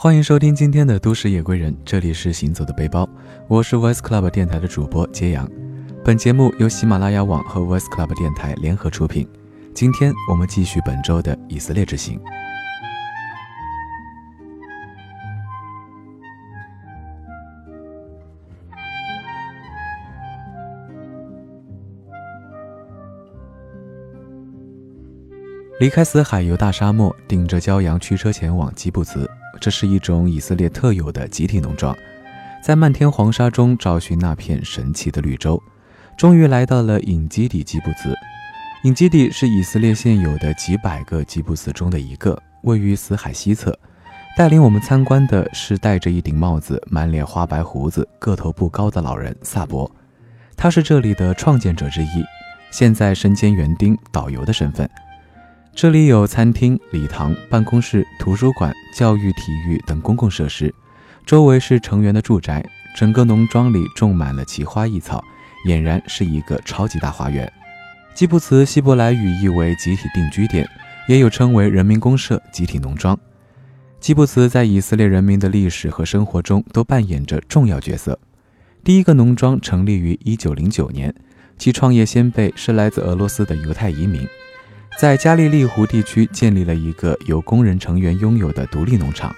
欢迎收听今天的都市夜归人，这里是行走的背包，我是 Voice Club 电台的主播揭阳。本节目由喜马拉雅网和 Voice Club 电台联合出品。今天我们继续本周的以色列之行。离开死海犹大沙漠，顶着骄阳驱车前往基布茨。这是一种以色列特有的集体农庄，在漫天黄沙中找寻那片神奇的绿洲，终于来到了隐基底吉布斯。隐基底是以色列现有的几百个吉布斯中的一个，位于死海西侧。带领我们参观的是戴着一顶帽子、满脸花白胡子、个头不高的老人萨博，他是这里的创建者之一，现在身兼园丁、导游的身份。这里有餐厅、礼堂、办公室、图书馆、教育、体育等公共设施，周围是成员的住宅。整个农庄里种满了奇花异草，俨然是一个超级大花园。基布茨希伯来语意为集体定居点，也有称为人民公社、集体农庄。基布茨在以色列人民的历史和生活中都扮演着重要角色。第一个农庄成立于1909年，其创业先辈是来自俄罗斯的犹太移民。在加利利湖地区建立了一个由工人成员拥有的独立农场。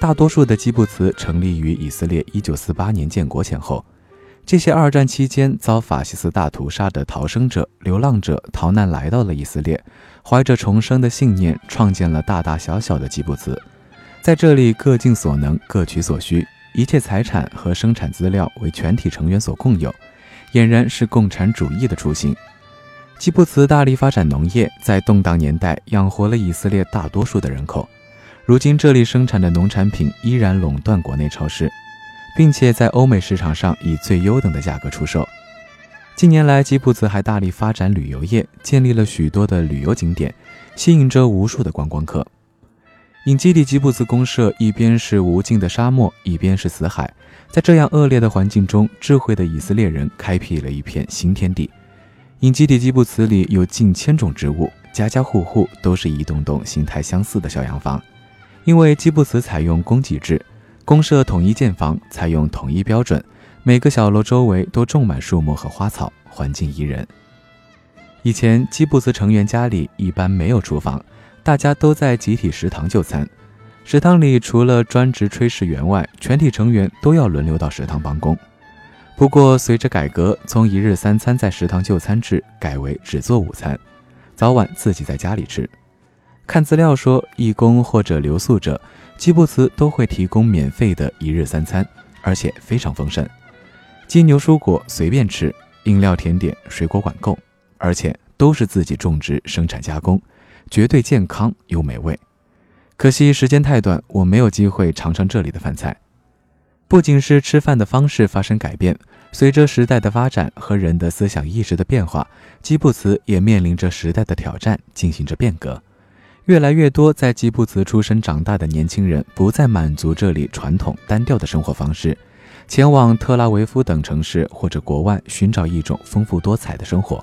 大多数的基布茨成立于以色列1948年建国前后。这些二战期间遭法西斯大屠杀的逃生者、流浪者逃难来到了以色列，怀着重生的信念，创建了大大小小的基布茨。在这里，各尽所能，各取所需，一切财产和生产资料为全体成员所共有，俨然是共产主义的雏形。基布茨大力发展农业，在动荡年代养活了以色列大多数的人口。如今，这里生产的农产品依然垄断国内超市，并且在欧美市场上以最优等的价格出售。近年来，基布茨还大力发展旅游业，建立了许多的旅游景点，吸引着无数的观光客。隐基地基布茨公社一边是无尽的沙漠，一边是死海，在这样恶劣的环境中，智慧的以色列人开辟了一片新天地。隐基底基布茨里有近千种植物，家家户户都是一栋栋形态相似的小洋房。因为基布茨采用公给制，公社统一建房，采用统一标准，每个小楼周围都种满树木和花草，环境宜人。以前基布茨成员家里一般没有厨房，大家都在集体食堂就餐。食堂里除了专职炊事员外，全体成员都要轮流到食堂帮工。不过，随着改革，从一日三餐在食堂就餐制改为只做午餐，早晚自己在家里吃。看资料说，义工或者留宿者，基布茨都会提供免费的一日三餐，而且非常丰盛，鸡牛蔬果随便吃，饮料甜点水果管够，而且都是自己种植生产加工，绝对健康又美味。可惜时间太短，我没有机会尝尝这里的饭菜。不仅是吃饭的方式发生改变，随着时代的发展和人的思想意识的变化，基布茨也面临着时代的挑战，进行着变革。越来越多在基布茨出生长大的年轻人不再满足这里传统单调的生活方式，前往特拉维夫等城市或者国外寻找一种丰富多彩的生活。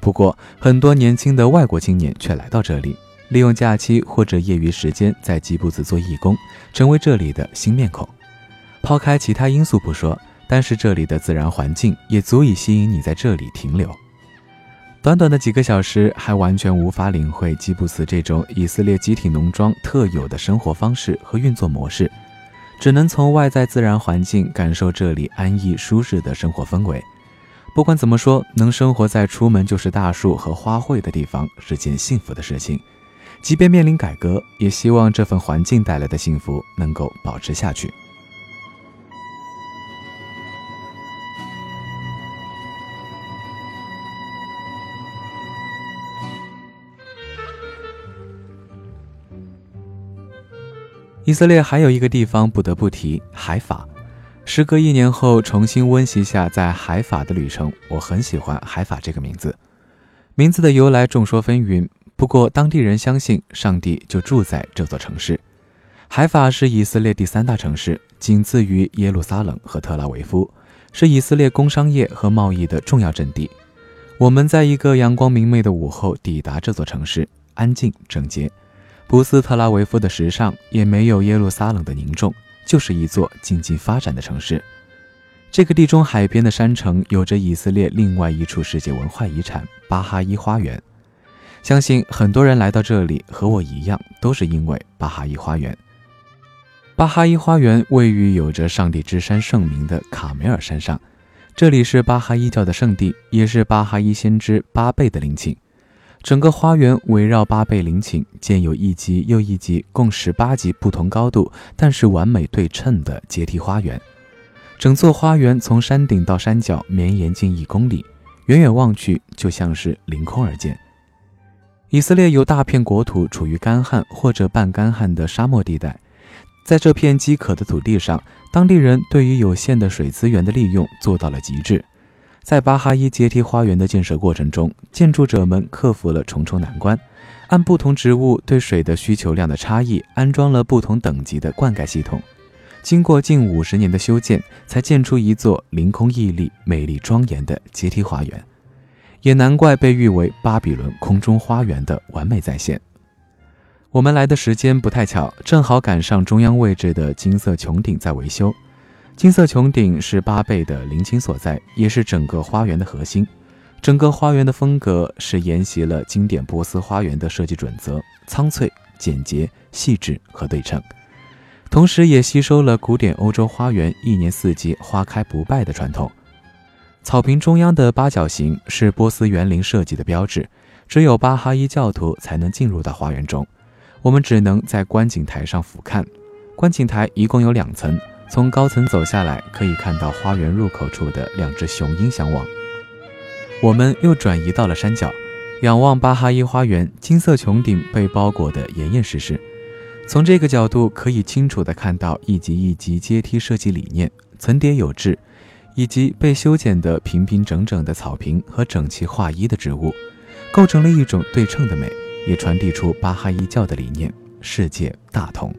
不过，很多年轻的外国青年却来到这里，利用假期或者业余时间在基布茨做义工，成为这里的新面孔。抛开其他因素不说，单是这里的自然环境也足以吸引你在这里停留。短短的几个小时，还完全无法领会基布斯这种以色列集体农庄特有的生活方式和运作模式，只能从外在自然环境感受这里安逸舒适的生活氛围。不管怎么说，能生活在出门就是大树和花卉的地方是件幸福的事情。即便面临改革，也希望这份环境带来的幸福能够保持下去。以色列还有一个地方不得不提海法。时隔一年后，重新温习下在海法的旅程，我很喜欢海法这个名字。名字的由来众说纷纭，不过当地人相信上帝就住在这座城市。海法是以色列第三大城市，仅次于耶路撒冷和特拉维夫，是以色列工商业和贸易的重要阵地。我们在一个阳光明媚的午后抵达这座城市，安静整洁。不似特拉维夫的时尚，也没有耶路撒冷的凝重，就是一座静静发展的城市。这个地中海边的山城，有着以色列另外一处世界文化遗产——巴哈伊花园。相信很多人来到这里，和我一样，都是因为巴哈伊花园。巴哈伊花园位于有着“上帝之山”盛名的卡梅尔山上，这里是巴哈伊教的圣地，也是巴哈伊先知巴贝的陵寝。整个花园围绕巴贝陵寝，建有一级又一级、共十八级不同高度但是完美对称的阶梯花园。整座花园从山顶到山脚绵延近一公里，远远望去就像是凌空而建。以色列有大片国土处于干旱或者半干旱的沙漠地带，在这片饥渴的土地上，当地人对于有限的水资源的利用做到了极致。在巴哈伊阶梯花园的建设过程中，建筑者们克服了重重难关，按不同植物对水的需求量的差异，安装了不同等级的灌溉系统。经过近五十年的修建，才建出一座凌空屹立、美丽庄严的阶梯花园。也难怪被誉为巴比伦空中花园的完美再现。我们来的时间不太巧，正好赶上中央位置的金色穹顶在维修。金色穹顶是巴贝的陵寝所在，也是整个花园的核心。整个花园的风格是沿袭了经典波斯花园的设计准则：苍翠、简洁、细致和对称，同时也吸收了古典欧洲花园一年四季花开不败的传统。草坪中央的八角形是波斯园林设计的标志，只有巴哈伊教徒才能进入到花园中。我们只能在观景台上俯瞰。观景台一共有两层，从高层走下来，可以看到花园入口处的两只雄鹰相望。我们又转移到了山脚，仰望巴哈伊花园，金色穹顶被包裹得严严实实。从这个角度，可以清楚地看到一级一级阶梯设计理念，层叠有致。以及被修剪得平平整整的草坪和整齐划一的植物，构成了一种对称的美，也传递出巴哈伊教的理念：世界大同。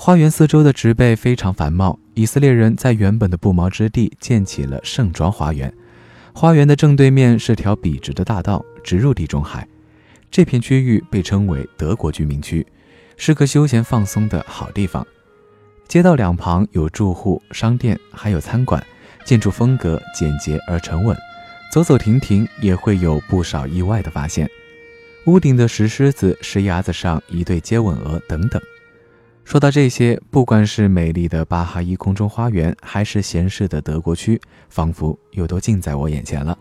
花园四周的植被非常繁茂，以色列人在原本的不毛之地建起了盛装花园。花园的正对面是条笔直的大道，直入地中海。这片区域被称为德国居民区，是个休闲放松的好地方。街道两旁有住户、商店，还有餐馆，建筑风格简洁而沉稳。走走停停也会有不少意外的发现。屋顶的石狮子、石崖子上一对接吻鹅等等。说到这些，不管是美丽的巴哈伊空中花园，还是闲适的德国区，仿佛又都近在我眼前了。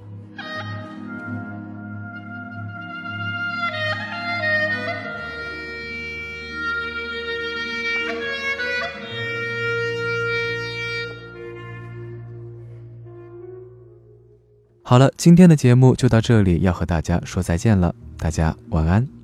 好了，今天的节目就到这里，要和大家说再见了，大家晚安。